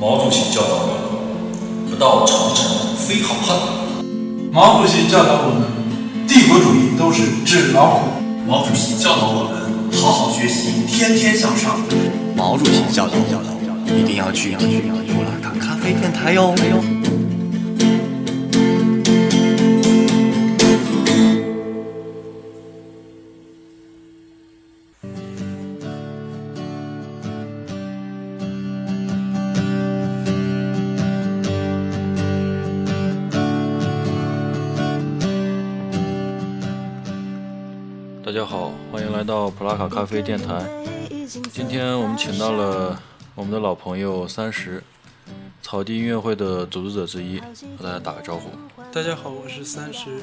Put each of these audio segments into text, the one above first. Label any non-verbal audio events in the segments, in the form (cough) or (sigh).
毛主席教导我们：不到长城非好汉。毛主席教导我们：帝国主义都是纸老虎。毛主席教导我们：好好学习，天天向上。毛主席教导我们：一定要去布拉卡咖啡电台哟。到普拉卡咖啡电台。今天我们请到了我们的老朋友三十，草地音乐会的组织者之一，和大家打个招呼。大家好，我是三十，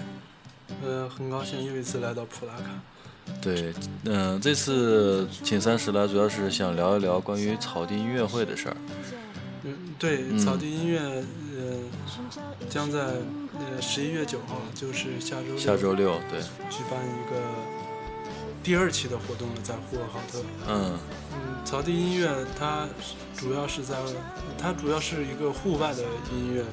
呃，很高兴又一次来到普拉卡。对，嗯、这次请三十来，主要是想聊一聊关于草地音乐会的事儿。嗯，对，嗯草地音乐，呃，将在呃十一月九号，就是下周六下周六，对，举办一个第二期的活动了，在呼和浩特。嗯，嗯，草地音乐它主要是在，它主要是一个户外的音乐，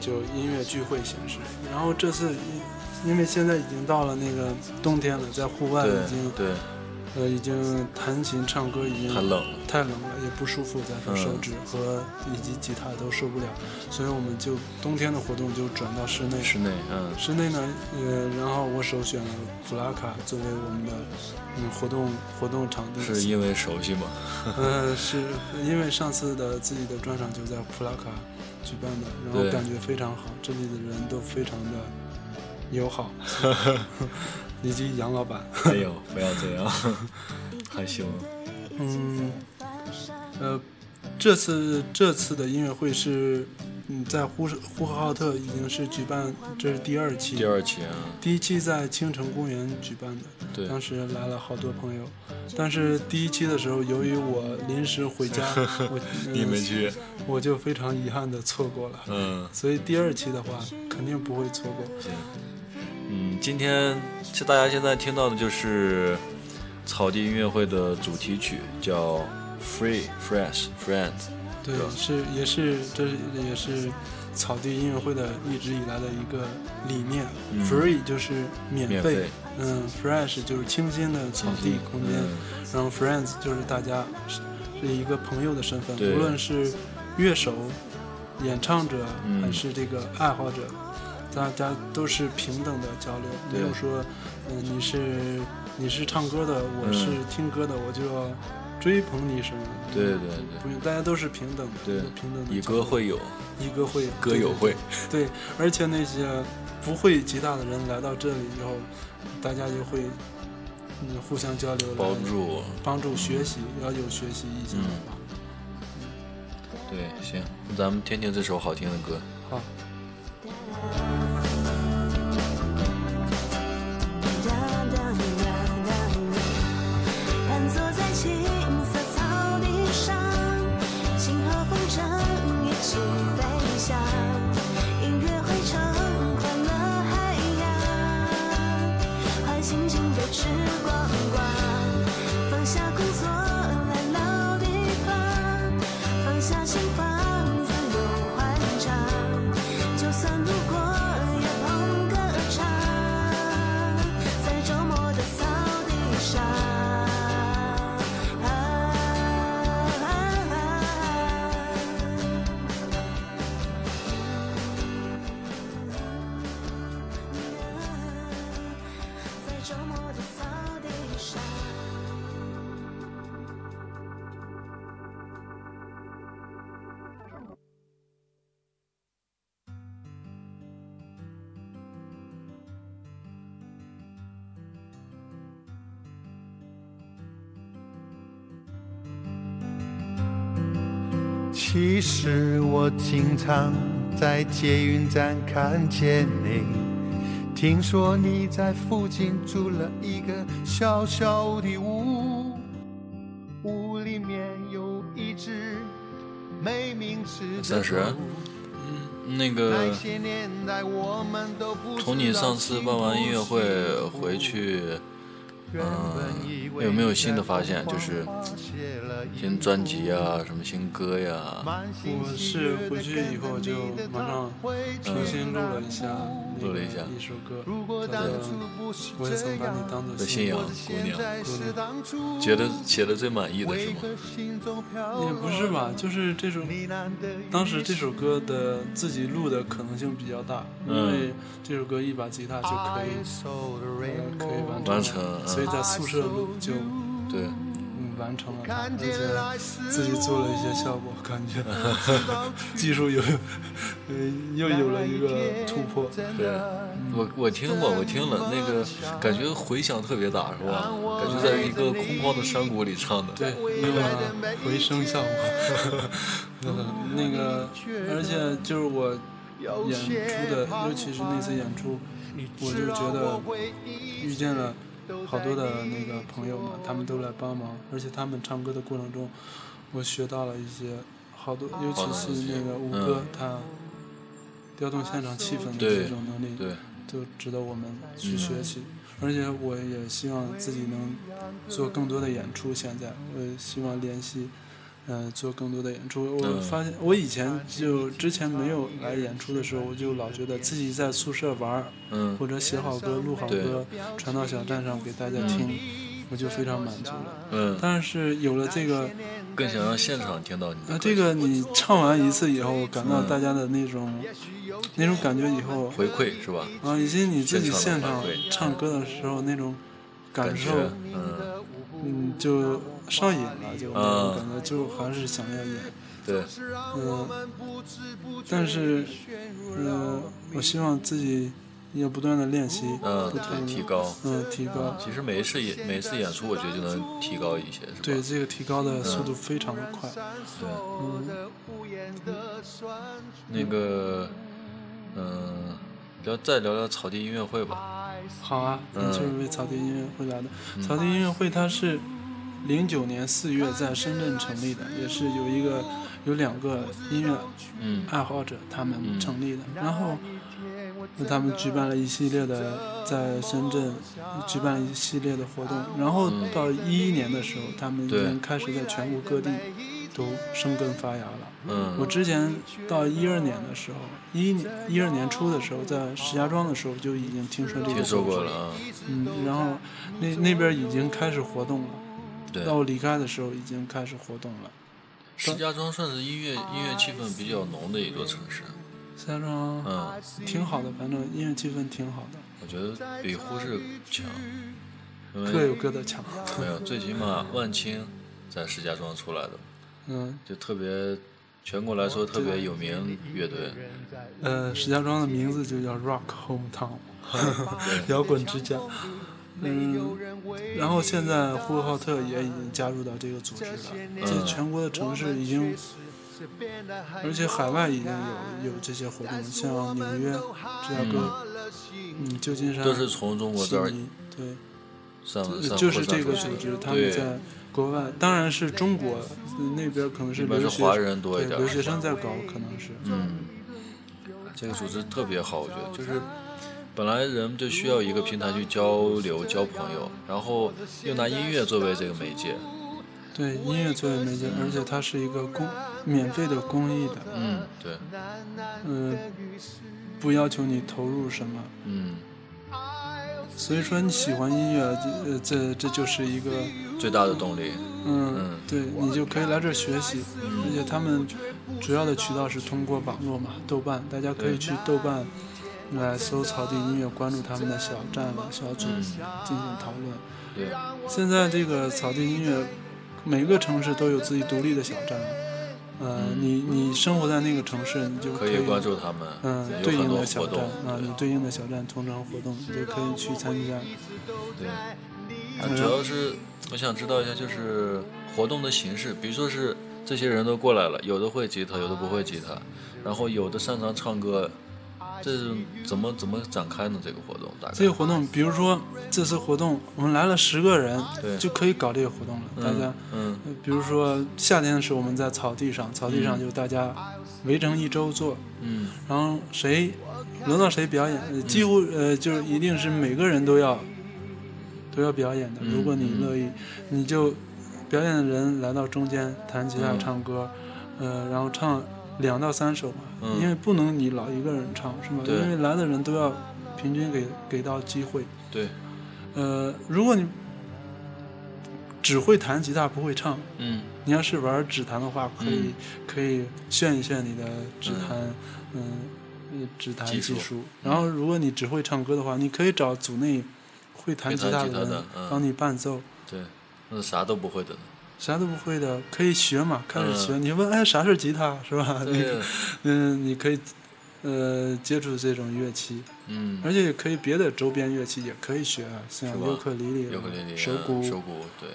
就音乐聚会形式。然后这次因因为现在已经到了那个冬天了，在户外已经对，呃已经弹琴唱歌已经太冷了，太冷了，也不舒服，再说嗯手指和以及吉他都受不了，所以我们就冬天的活动就转到室内。室内，嗯，室内呢，呃，然后我首选了普拉卡作为我们的嗯活动活动场地。是因为熟悉吗？(laughs) 呃，是因为上次的自己的专场就在普拉卡举办的，然后感觉非常好，这里的人都非常的友好，(laughs) 以及杨老板。哎呦，不要这样，(laughs) 害羞。嗯，呃，这次这次的音乐会是，嗯，在呼市呼和浩特已经是举办，这是第二期。第二期啊，第一期在青城公园举办的，对，当时来了好多朋友。但是第一期的时候，由于我临时回家，(laughs) 我、呃你没去，我就非常遗憾的错过了。嗯。所以第二期的话，肯定不会错过。行，嗯，今天其实大家现在听到的就是草地音乐会的主题曲，叫《Free Fresh Friends》。对对，是也是这也是草地音乐会的一直以来的一个理念。嗯。Free 就是免费，免费。嗯，Fresh 就是清新的草地空间，嗯。然后 Friends 就是大家是是一个朋友的身份，无论是乐手、演唱者、嗯。还是这个爱好者，大家都是平等的交流，没有说，嗯、你是你是唱歌的，我是嗯听歌的，我就要追捧你什么的。对对对不用，大家都是平等的，对平等的以歌会友，以歌会友，歌友会。对，而且那些不会吉他的人来到这里以后，大家就会嗯互相交流，帮助。帮助学习，要有学习意向嗯的话。对，行，咱们听听这首好听的歌。好，Bye. 其实我经常在捷运站看见你，听说你在附近租了一个小小的屋，屋里面有一只没名字的三十狗。那个那些年代我们都不知道从你上次办完音乐会回去，原本以为有没有新的发现就是新专辑啊，什么新歌呀？我是回去以后就马上重新录了一下那个录了一下一首歌，叫做《我也曾把你当做的信仰姑娘，姑娘觉得写的最满意的是吗？也不是吧，就是这首，当时这首歌的自己录的可能性比较大，因嗯为这首歌一把吉他就可以，呃可以完成，完成嗯所以在宿舍录就对，嗯完成了它，而且自己做了一些效果，感觉 (laughs) 技术有，呃又有了一个突破。对，我我听过，我听了那个，感觉回响特别大，是吧？感觉在一个空旷的山谷里唱的。对，用了回声效果。呃，(laughs) 那个，而且就是我演出的，尤其是那次演出，我就觉得遇见了好多的那个朋友们，他们都来帮忙，而且他们唱歌的过程中，我学到了一些好多，尤其是那个吴哥，他调动现场气氛的这种能力，对，就值得我们去学习。而且我也希望自己能做更多的演出。现在，我也希望联系，呃，做更多的演出。我嗯。发现，我以前就之前没有来演出的时候，我就老觉得自己在宿舍玩或者写好歌、录好歌，传到小站上给大家听，我就非常满足了。嗯，但是有了这个，更想让现场听到你的呃，这个你唱完一次以后，感到嗯。大家的那种、那种感觉以后，回馈是吧？啊，以及你自己现现场唱歌的时候那种感感受，嗯，就上瘾了，就那种啊感觉，就还是想要演，对，嗯，但是，呃，我希望自己要不断的练习，嗯，不断对，提，高。嗯，提高，其实每一次演每一次演出，我觉得就能提高一些，是吧？对，这个提高的速度非常的快，对，嗯，那个，嗯，聊再聊聊草地音乐会吧。好啊，嗯。就是为草地音乐会来的。草地音乐会它是零九年四月在深圳成立的，也是有一个有两个音乐嗯爱好者他们成立的，然后他们举办了一系列的在深圳举办了一系列的活动，然后到一一年的时候，他们已经开始在全国各地都生根发芽了。我嗯之前到一二年的时候，一一一二年初的时候，在石家庄的时候就已经听说这个听说过了啊。嗯，然后那那边已经开始活动了，对，到我离开的时候已经开始活动了。石家庄算是音乐音乐气氛比较浓的一座城市。石家庄嗯，挺好的，反正音乐气氛挺好的，我觉得比呼市强，因各有各的强。没有，最起码万青在石家庄出来的，嗯，就特别全国来说特别有名乐队。呃，石家庄的名字就叫 Rock Hometown，(laughs) 摇滚之家。嗯，然后现在呼和浩特也已经加入到这个组织了，在全国的城市已经，而且海外已经有有这些活动，像纽约、芝加哥，嗯，旧金山都是从中国这儿悉尼对。就是这个组织，他们对在国外，当然是中国呃那边可能是留学是华人多一点对留学生在搞，可能是。嗯，这个组织特别好，我觉得就是本来人们就需要一个平台去交流、交朋友，然后又拿音乐作为这个媒介，对音乐作为媒介，而且它是一个公免费的公益的，嗯，对，嗯、不要求你投入什么，嗯，所以说你喜欢音乐，这呃这这就是一个，最大的动力，嗯嗯，对你就可以来这儿学习，而且他们主要的渠道是通过网络嘛，豆瓣，大家可以去豆瓣来搜草地音乐，关注他们的小站了小组嗯进行讨论。对，现在这个草地音乐，每个城市都有自己独立的小站。呃，你你生活在那个城市，你就以可以关注他们，嗯对有很应的小多活动站，啊，你对应的小站通常活动，你就可以去参加。对，啊主要是我想知道一下，就是活动的形式，比如说是这些人都过来了，有的会吉他，有的不会吉他，然后有的擅长唱歌，这是怎么怎么展开呢？这个活动大概这个活动，比如说这次活动，我们来了十个人对，就可以搞这个活动了。大家，嗯呃比如说夏天的时候，我们在草地上，草地上就大家围成一周坐，嗯然后谁轮到谁表演，呃几乎呃就是一定是每个人都要都要表演的。嗯如果你乐意，你就表演的人来到中间弹吉他嗯唱歌，呃，然后唱两到三首嘛，嗯因为不能你老一个人唱是吗？对因为来的人都要平均给给到机会。对，呃，如果你只会弹吉他不会唱，嗯你要是玩指弹的话，可以、嗯可以炫一炫你的指弹，嗯，呃指弹技术。然后，如果你只会唱歌的话，你可以找组内会弹吉他人弹吉他的人帮你伴奏。对，那是啥都不会的呢。啥都不会的，可以学嘛，开始学。嗯你问，哎，啥是吉他，是吧？你对，嗯，你可以呃接触这种乐器，嗯，而且也可以别的周边乐器也可以学啊，像尤克里里、尤克里里、手鼓、手鼓，对，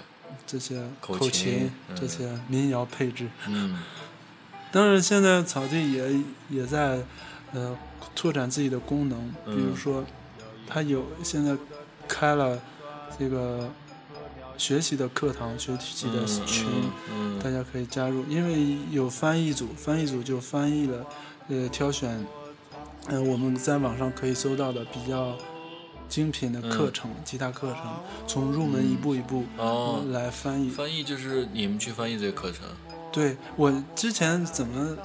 这些口口琴嗯。这些民谣配置。嗯。当然，现在草地也也在呃拓展自己的功能，比如嗯说，它有现在开了这个学习的课堂、学习的嗯群，嗯大家可以加入，因为有翻译组，翻译组就翻译了，呃，挑选，呃，我们在网上可以搜到的比较精品的课程，吉他课程，从入门一步一步、嗯。哦，来翻译。翻译就是你们去翻译这个课程，对我之前怎么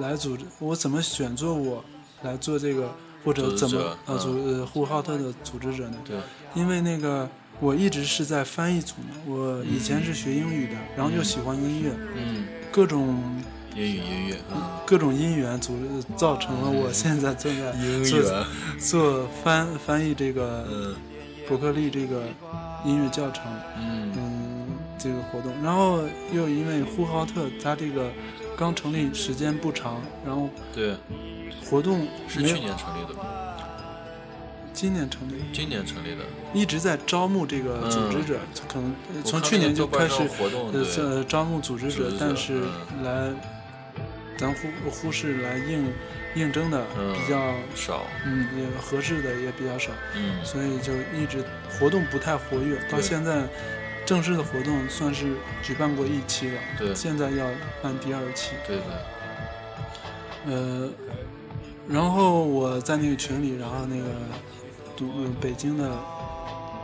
来组织，我怎么选做我来做这个，或者怎么者呃组呃呼和浩特的组织者呢？对，因为那个我一直是在翻译组嘛，我以前是学英语的，然后又喜欢音乐，嗯，各种英语音乐，嗯，各种因缘组造成了我现在正在英做语，做翻翻译这个嗯。伯克利这个音乐教程，嗯。嗯，这个活动，然后又因为呼和浩特它这个刚成立时间不长，然后对，活动是去年成立的吧？今年成立，今年成立的，一直在招募这个组织者，可能从去年就开始活动，呃招募组织者织，者但是嗯。来咱呼呼市来应应征的嗯。比较少，嗯也合适的也比较少。嗯。所以就一直活动不太活跃，到现在正式的活动算是举办过一期了，对。现在要办第二期。对对，呃，然后我在那个群里，然后那个读、呃北京的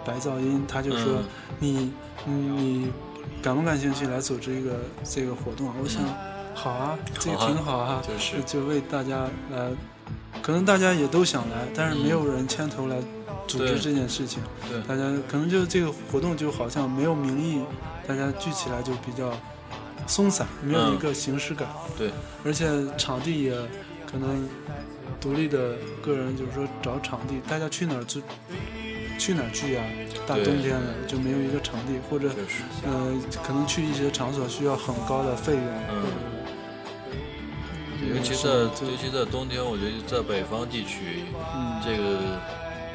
白噪音他就说、嗯你嗯你感不感兴趣来组织一个这个活动啊？我想好啊，这个挺好啊，就是就为大家来，可能大家也都想来，但是没有人牵头来组织这件事情。对大家可能就这个活动就好像没有名义，大家聚起来就比较松散，没有嗯一个形式感。对，而且场地也可能独立的个人就是说找场地，大家去哪儿聚，去哪儿聚啊？大冬天的就没有一个场地，或者，呃，可能去一些场所需要很高的费用，嗯尤其在嗯尤其在冬天，我觉得在北方地区，嗯，这个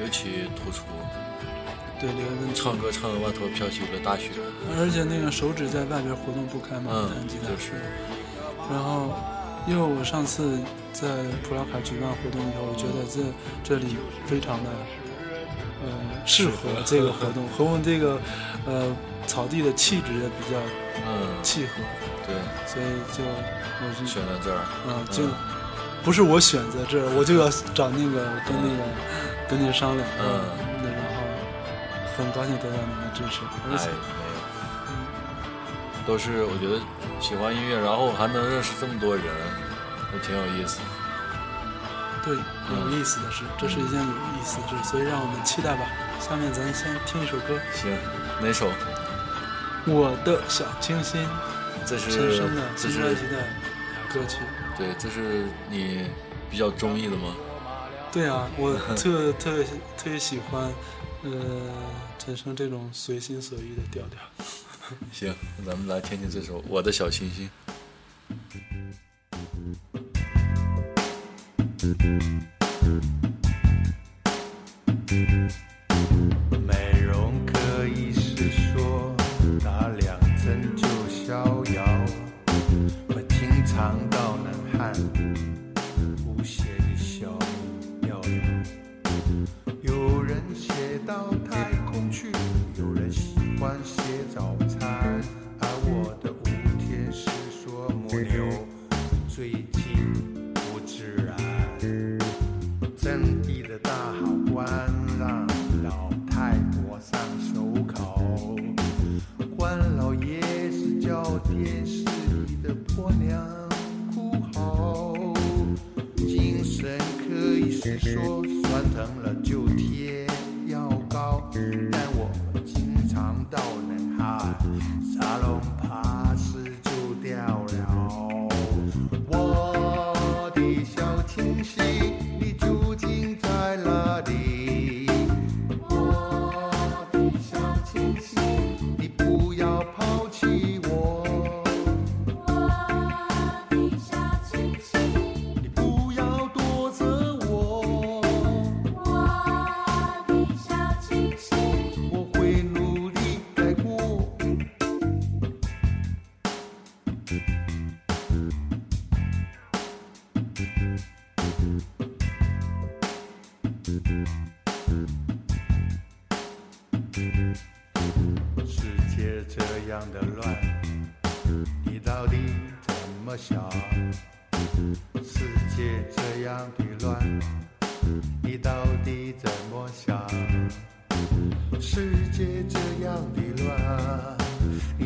尤其突出，对这个问题。唱歌唱的外头飘起了大雪，而且那个手指在外边活动不开嘛，嗯弹吉他就是然后，因为我上次在普拉卡举办活动以后，我觉得这这里非常的呃适合这个 (laughs) 活动，和我们这个呃草地的气质也比较嗯，契合，对，所以就我就选择这儿，嗯就不是我选择这儿，我就要找那个跟那个跟你商量，嗯然后很高兴得到您的支持，而哎，且没有，都是我觉得喜欢音乐，然后还能认识这么多人，都挺有意思。对，有意思的事，这是一件有意思的事，所以让我们期待吧。下面咱先听一首歌，行，哪首？《我的小清新》，这是陈升的这新专是辑的歌曲。对，这是你比较中意的吗？对啊，我特特别特别喜欢，呃，陈升这种随心所欲的调调。(laughs) 行，那咱们来听听这首《我的小星星》。besos.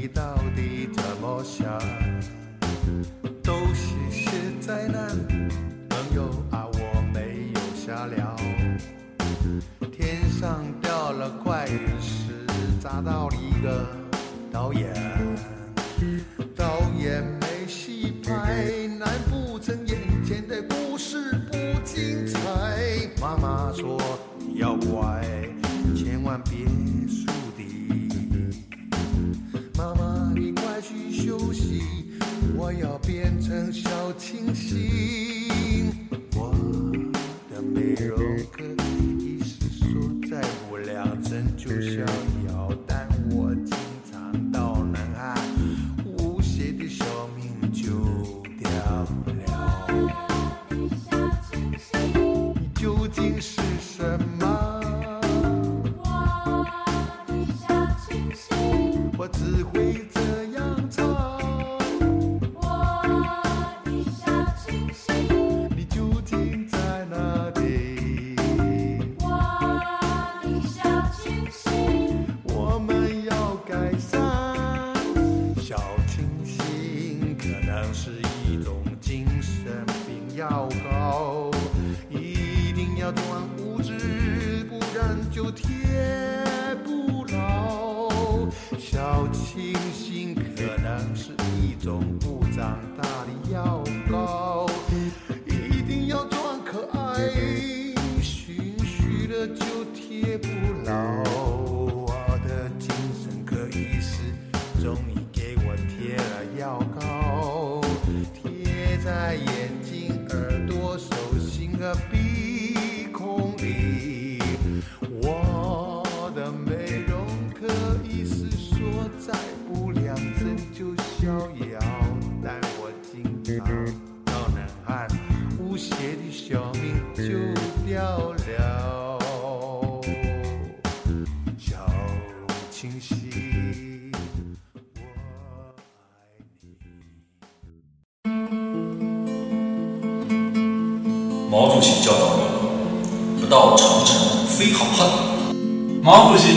你到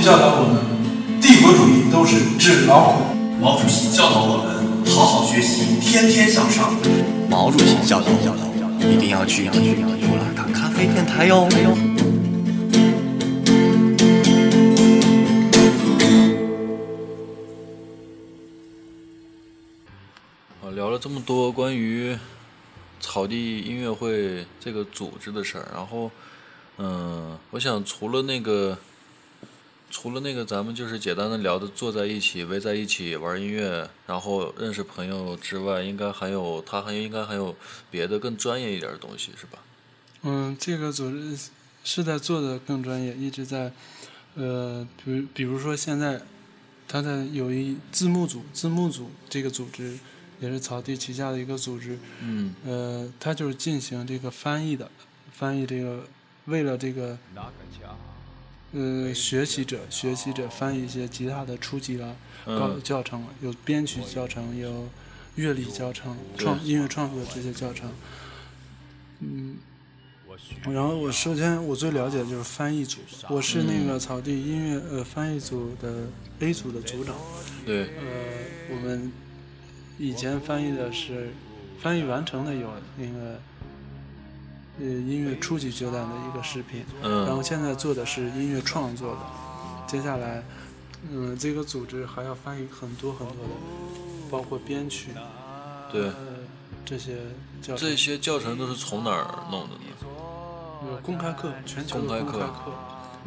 教导我们，帝国主义都是纸老虎。毛主席教导我们：好好学习，天天向上。毛主席教导我们，一定要去听布拉卡咖啡电台哟。啊，聊了这么多关于草地音乐会这个组织的事儿，然后，嗯，我想除了那个，除了那个咱们就是简单的聊的坐在一起围在一起玩音乐，然后认识朋友之外，应该还有他还应该还有别的更专业一点的东西，是吧？嗯，这个组织是在做的更专业，一直在，呃，比如比如说现在，他在有一字幕组，字幕组这个组织也是草地旗下的一个组织，嗯呃，它就是进行这个翻译的，翻译这个为了这个，呃，学习者学习者翻译一些吉他的初级啦、高嗯教程，有编曲教程，有乐理教程、创音乐创作这些教程，嗯。然后我首先我最了解的就是翻译组，我是那个草地音乐呃翻译组的 A 组的组长。对，呃，我们以前翻译的是翻译完成的有那个呃音乐初级阶段的一个视频，然后嗯，现在做的是音乐创作的，接下来嗯这个组织还要翻译很多很多的，包括编曲对，呃这些教程这些教程都是从哪儿弄的呢？有公开课，全球的公开课开课，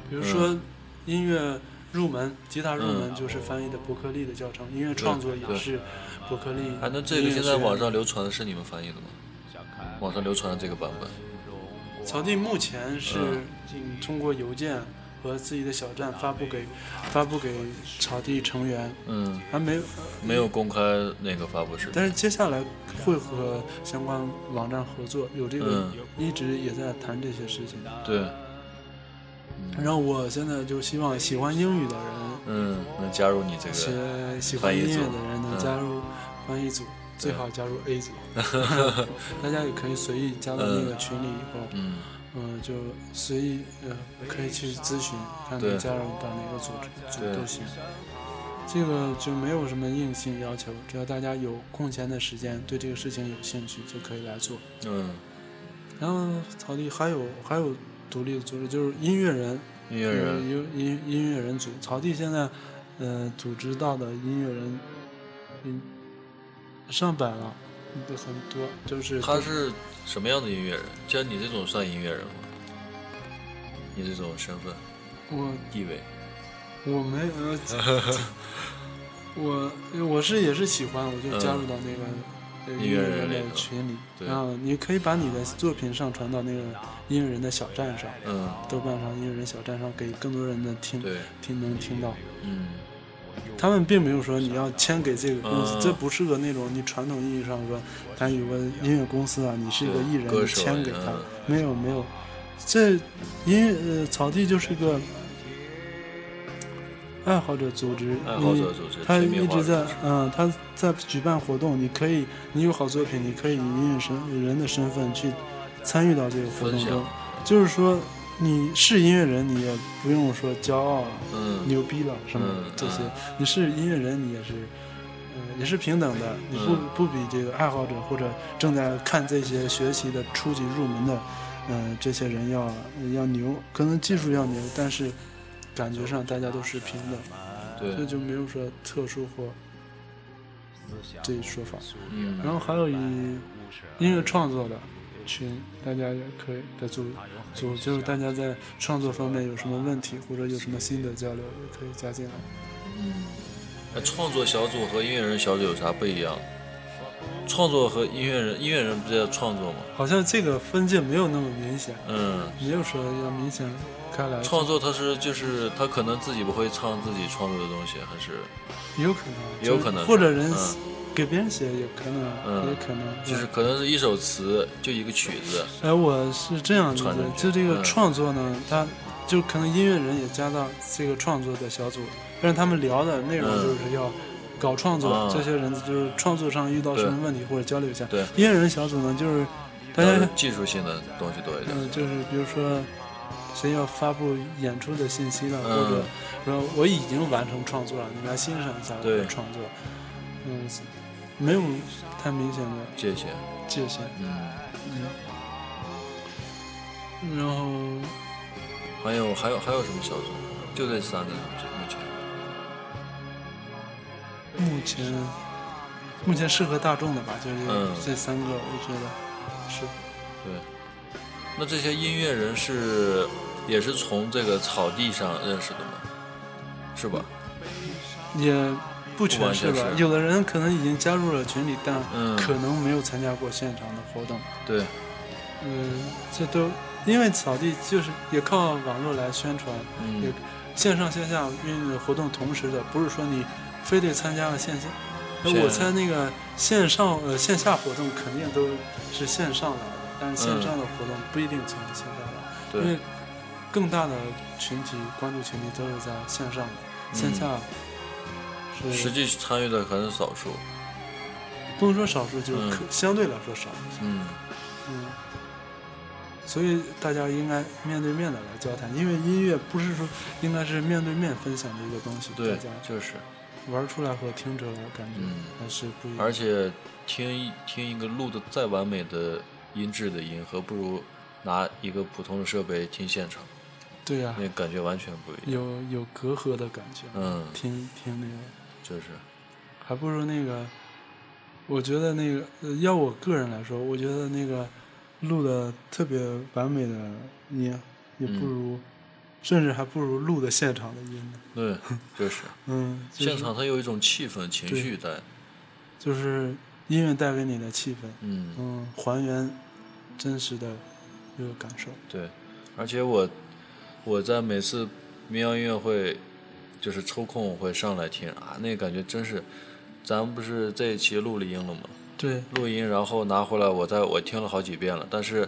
比如说音乐入门，吉他入门就是翻译的伯克利的教程，音乐创作也是伯克利。哎，那这个现在网上流传的是你们翻译的吗？网上流传的这个版本，草地目前是通过邮件和自己的小站发布给发布给草地成员，嗯，还没有，没有公开那个发布视频。但是接下来会和相关网站合作，有这个嗯一直也在谈这些事情。对，然后我现在就希望喜欢英语的人。嗯，能加入你这喜个，喜欢音乐的人能嗯加入翻译组，最好加入 A 组。(laughs) 大家也可以随意加入那个群里以后，嗯，嗯、就随意呃可以去咨询，看对能加入到哪个组织组都行。这个就没有什么硬性要求，只要大家有空闲的时间，对这个事情有兴趣，就可以来做。嗯，然后草地还有还有独立的组织，就是音乐人，音乐人，呃有音音乐人组，草地现在，呃，组织到的音乐人，嗯，上百了，有很多，就是他是什么样的音乐人？像你这种算音乐人吗？你这种身份我地位，我没有，(laughs) 我我是也是喜欢，我就加入到那个。音乐人的群里，对然后你可以把你的作品上传到那个音乐人的小站上，嗯，豆瓣上音乐人小站上，给更多人的听，听能听到。嗯，他们并没有说你要签给这个公司，嗯这不是个那种你传统意义上说，他有个音乐公司啊，你是一个艺人，你签给他嗯，没有没有，这音乐呃草地就是一个爱好者组织，爱好者你组织，他一直在嗯、他在举办活动，你可以你有好作品，你可以以音乐身人的身份去参与到这个活动中，，就是说你是音乐人，你也不用说骄傲了。嗯，牛逼了什么嗯这些。嗯，你是音乐人，你也是，呃，也是平等的，你不嗯不比这个爱好者或者正在看这些学习的初级入门的，呃，这些人要要牛，可能技术要牛，但是感觉上大家都是平等，这对，就没有说特殊或这一说法。嗯，然后还有以音乐创作的群，大家也可以的组组，就是大家在创作方面有什么问题或者有什么新的交流，也可以加进来。嗯，那创作小组和音乐人小组有啥不一样？创作和音乐人，音乐人不是要创作吗？好像这个分界没有那么明显，嗯，没有说要明显开来。创作他是就是他可能自己不会唱自己创作的东西，还是有可能，也有可能或者人嗯给别人写也可能，嗯也可能。就是可能是一首词就一个曲子，哎，我是这样理解传进，去就这个嗯创作呢，他就可能音乐人也加到这个创作的小组，但是他们聊的内容嗯就是要搞创作，啊这些人就是创作上遇到什么问题或者交流一下。对音乐人小组呢，就是大家技术性的东西多一点。嗯，就是比如说谁要发布演出的信息了，嗯或者说我已经完成创作了，你来欣赏一下我的创作。嗯，没有太明显的界限，界限。嗯，嗯，然后还有还有还有什么小组？就这三个目前。目前目前适合大众的吧，就是嗯这三个，我觉得是。对，那这些音乐人是也是从这个草地上认识的吗？是吧？也不全是吧，有的人可能已经加入了群里，但嗯。可能没有参加过现场的活动。对，嗯，这都因为草地就是也靠网络来宣传，也嗯，线上线下运营活动同时的，不是说你非得参加了线下。那我猜那个线上呃线下活动肯定都是线上来的，但是线上的活动不一定从线下来，因对为，更大的群体关注群体都是在线上的，线嗯。下是实际参与的可能是少数。不能说少数，就是相对来说少。嗯，嗯，所以大家应该面对面的来交谈，因为音乐不是说应该是面对面分享的一个东西，对就是，玩出来和听出来感觉嗯还是不一样。而且听一听一个录的再完美的音质的音，和不如拿一个普通的设备听现场，对呀、那感觉完全不一样。有有隔阂的感觉。嗯，听听那个，就是，还不如那个，我觉得那个，呃要我个人来说，我觉得那个录的特别完美的音，也不嗯如，甚至还不如录的现场的音呢。对，就是 (laughs) 嗯，就是现场它有一种气氛、情绪在。就是音乐带给你的气氛，嗯，嗯，还原真实的这个感受。对，而且我我在每次民谣音乐会，就是抽空会上来听啊，那感觉真是，咱不是这一期录了音了吗？对，录音然后拿回来，我在我听了好几遍了，但是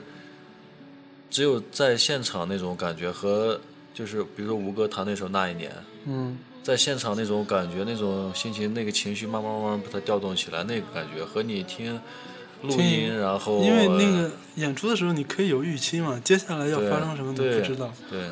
只有在现场那种感觉和就是比如说吴哥弹那首《那一年》，嗯，在现场那种感觉、那种心情、那个情绪慢慢慢慢把它调动起来，那个感觉和你听录音，然后因为那个演出的时候，你可以有预期嘛，接下来要发生什么你对不知道。对，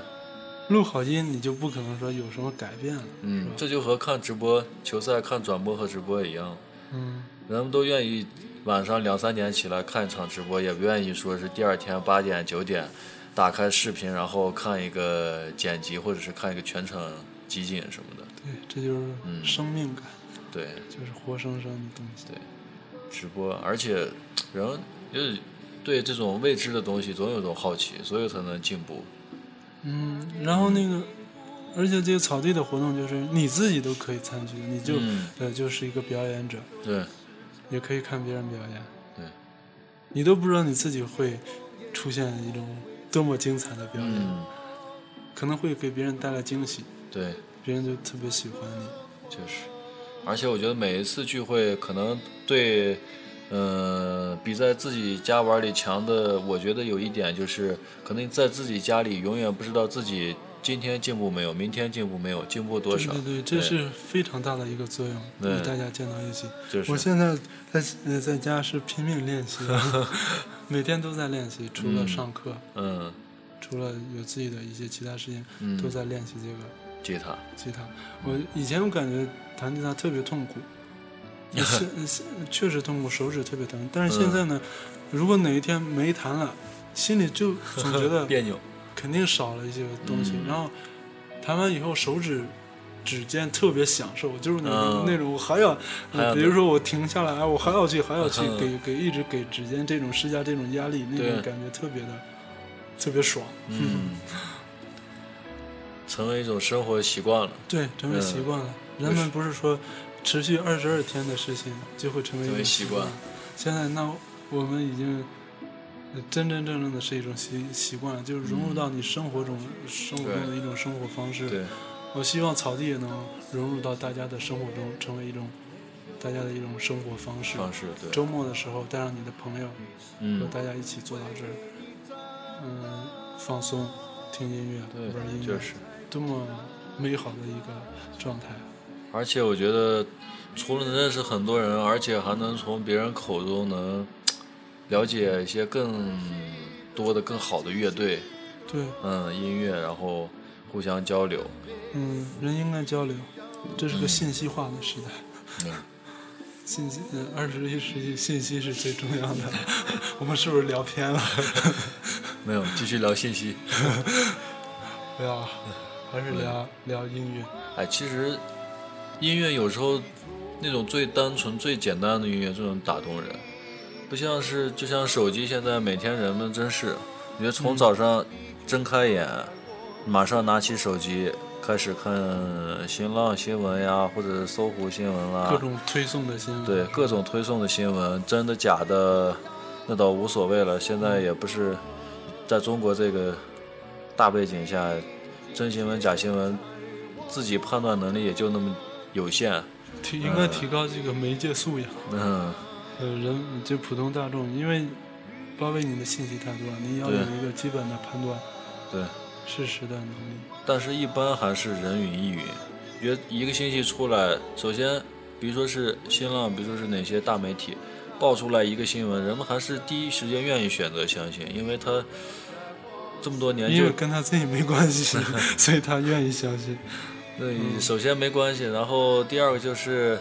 录好音，你就不可能说有什么改变了。嗯这就和看直播球赛、看转播和直播一样，嗯，人们都愿意晚上两三点起来看一场直播，也不愿意说是第二天八点九点打开视频，然后看一个剪辑或者是看一个全程集锦什么的。对，这就是嗯生命感，对，就是活生生的东西。对直播，而且人就是对这种未知的东西总有一种好奇，所以才能进步。嗯，然后那个，而且这个草地的活动就是你自己都可以参与，你就、嗯呃就是一个表演者，对也可以看别人表演。对，你都不知道你自己会出现一种多么精彩的表演，嗯，可能会给别人带来惊喜，对，别人就特别喜欢你。确实，而且我觉得每一次聚会可能对。嗯，比在自己家玩里强的，我觉得有一点就是，可能在自己家里永远不知道自己今天进步没有，明天进步没有，进步多少。对对对，这是非常大的一个作用，与大家见到一起。就是我现在在呃在家是拼命练习，(laughs) 每天都在练习，除了嗯上课，嗯。除了有自己的一些其他事情，嗯，都在练习这个吉他，吉他。我以前我感觉弹吉他特别痛苦，是是 (laughs) 确实痛苦，手指特别疼。但是现在呢，如果哪一天没弹了，心里就 (laughs) 总觉得别扭。肯定少了一些东西。嗯然后弹完以后手指指尖特别享受，就是那种、嗯那种我还要，比如说我停下来，我还要去还要去嗯给给一直给指尖这种施加这种压力，那种感觉特别的特别爽。嗯，成为一种生活习惯了。对，成为嗯习惯了。人们不是说持续二十二天的事情就会成为一种习习惯现在那我们已经呃真真正正的是一种习习惯，就是融入到你生活中、生活中的一种生活方式。对，我希望草地也能融入到大家的生活中，成为一种大家的一种生活方式。方式对，周末的时候带上你的朋友和嗯，大家一起坐到这儿，嗯，放松，听音乐，对玩音，乐，就是。多么美好的一个状态。而且我觉得，除了能认识很多人，而且还能从别人口中能了解一些更多的、更好的乐队，对，嗯，音乐，然后互相交流。嗯，人应该交流，这是个信息化的时代。嗯，(laughs) 信息，呃，二十一世纪信息是最重要的。(laughs) 我们是不是聊偏了？(laughs) 没有，继续聊信息。不要，还是聊聊音乐。哎，其实音乐有时候那种最单纯、最简单的音乐，这种打动人，不像是就像手机现在每天人们真是，你觉得从早上睁开眼，马上拿起手机开始看新浪新闻呀，或者是搜狐新闻啦，各种推送的新闻。对各种推送的新闻，真的假的，那倒无所谓了。现在也不是在中国这个大背景下，真新闻假新闻，自己判断能力也就那么有限。提应该提高这个媒介素养。嗯，呃，人就普通大众，因为包围你的信息太多，你要有一个基本的判断对。事实的能力。但是，一般还是人云亦云。约一个信息出来，首先，比如说是新浪，比如说是哪些大媒体爆出来一个新闻，人们还是第一时间愿意选择相信，因为他这么多年就因为跟他自己没关系，(laughs) 所以他愿意相信。对，嗯首先没关系，然后第二个就是，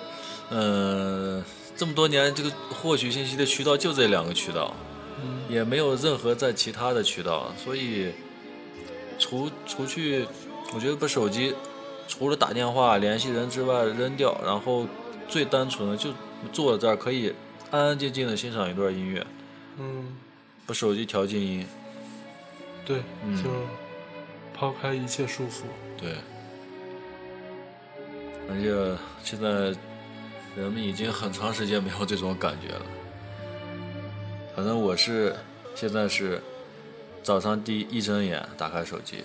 嗯、这么多年这个获取信息的渠道就这两个渠道，嗯。也没有任何在其他的渠道，所以除除去，我觉得把手机除了打电话联系人之外扔掉，然后最单纯的就坐在这儿可以安安静静的欣赏一段音乐，嗯，把手机调静音，对，嗯。就抛开一切束缚。对，而且现在人们已经很长时间没有这种感觉了。反正我是现在是早上第一睁眼打开手机，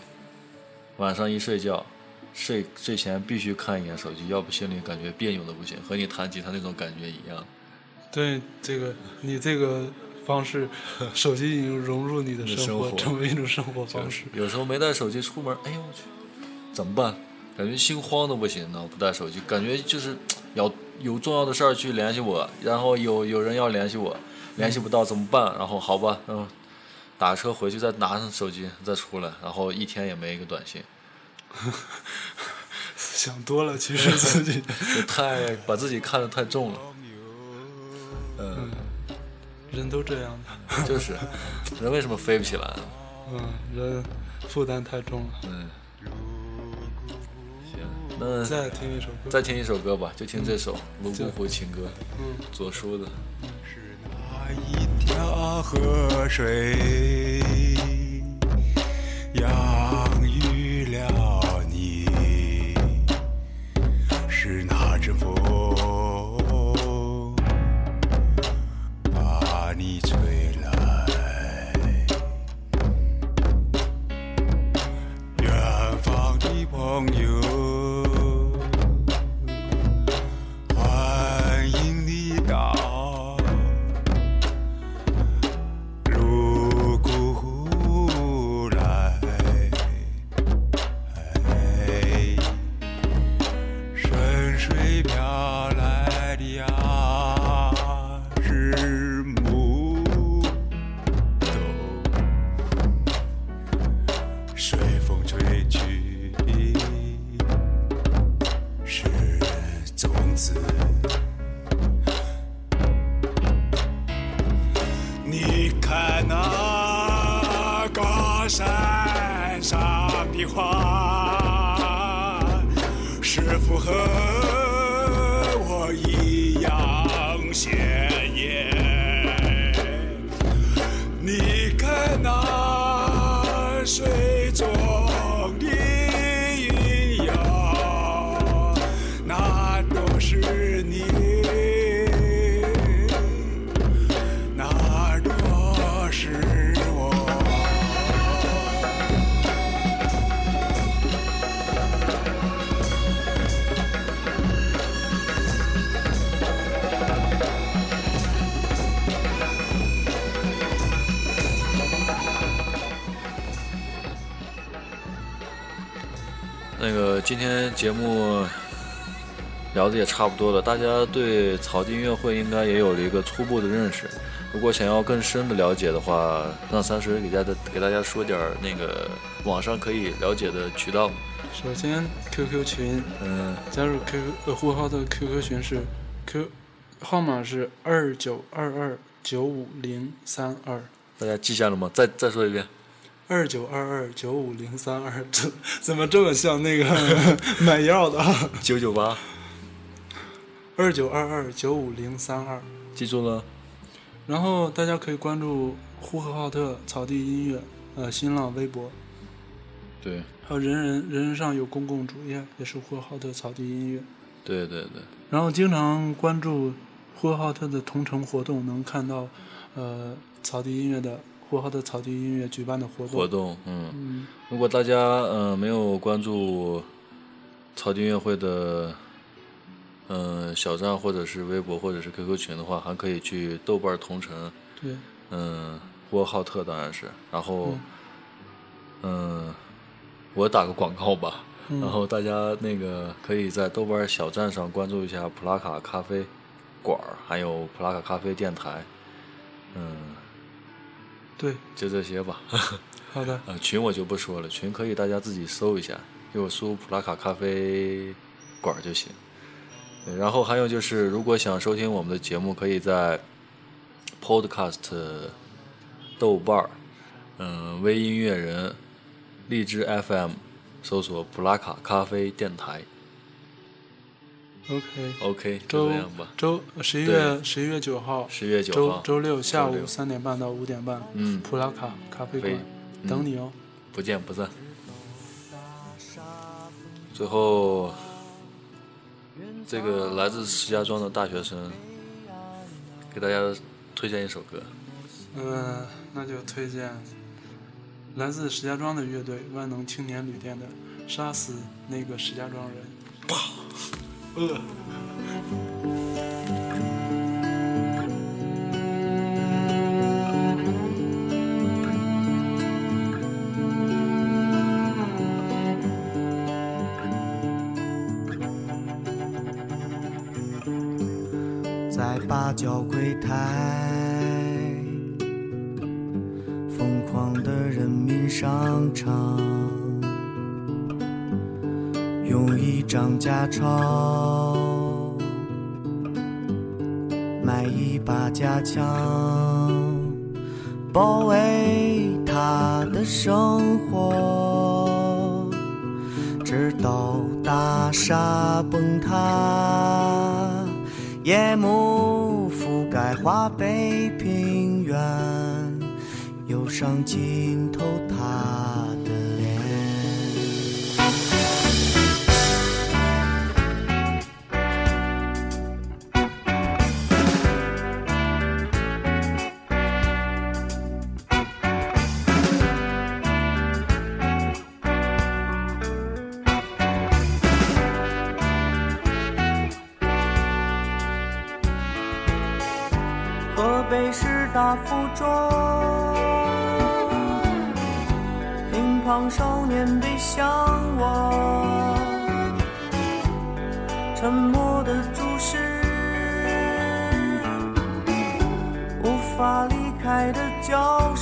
晚上一睡觉，睡睡前必须看一眼手机，要不心里感觉别扭的不行，和你弹吉他那种感觉一样。对这个，你这个方式，手机已经融入你的生活，生活成为一种生活方式。有时候没带手机出门，哎呦我去，怎么办？感觉心慌的不行呢，不带手机，感觉就是 (tsk) 要有重要的事儿去联系我，然后有有人要联系我，联系不到怎么办？然后好吧，嗯打车回去再拿上手机再出来，然后一天也没一个短信，(laughs) 想多了，其实自己，就 (laughs) 太把自己看得太重了。嗯，人都这样的。就是人为什么飞不起来？嗯，人负担太重了。嗯，行，那再听一首歌。再听一首歌吧，就听这首《泸沽湖情歌》，嗯，左叔的。是那一条河水养今天节目聊的也差不多了，大家对草地音乐会应该也有了一个初步的认识。如果想要更深的了解的话，让三十给大家给大家说点儿那个网上可以了解的渠道。首先，QQ 群嗯，加入 QQ 呃呼和浩特 QQ 群是 Q 号码是二九二二九五零三二大家记下了吗？再再说一遍。二九二二九五零三二，这 (laughs) 怎么这么像那个 (laughs) 买药的？九九八，二九二二九五零三二。记住了。然后大家可以关注呼和浩特草地音乐，呃，新浪微博，对，还有人人人人上有公共主页，也是呼和浩特草地音乐。对对对，然后经常关注呼和浩特的同城活动，能看到呃草地音乐的呼和浩特草地音乐举办的活动。活动，嗯。嗯，如果大家呃没有关注草地音乐会的嗯、呃小站或者是微博或者是 QQ 群的话，还可以去豆瓣同城，对，嗯，呼和浩特当然是，然后嗯、我打个广告吧，嗯。然后大家那个可以在豆瓣小站上关注一下普拉卡咖啡馆儿，还有普拉卡咖啡电台，嗯，对，就这些吧。(laughs) 好的，呃，群我就不说了，群可以大家自己搜一下，给我输普拉卡咖啡馆就行。然后还有就是，如果想收听我们的节目，可以在 Podcast、豆瓣儿、嗯、微音乐人、荔枝 FM 搜索普拉卡咖啡电台。OK，OK，就周这样吧。周十一月十一月九号，十月九号，周六下午三点半到五点半，嗯，普拉卡咖啡馆等你哦。不见不散。最后，这个来自石家庄的大学生，给大家推荐一首歌。嗯，那就推荐来自石家庄的乐队万能青年旅店的《杀死那个石家庄人》。在八角柜台，疯狂的人民商场，用一张假钞买一把假枪，保卫他的生活，直到大厦崩塌。夜幕覆盖华北平原，忧伤浸透师大附中，乒乓少年背向我，沉默的注视，无法离开的教室。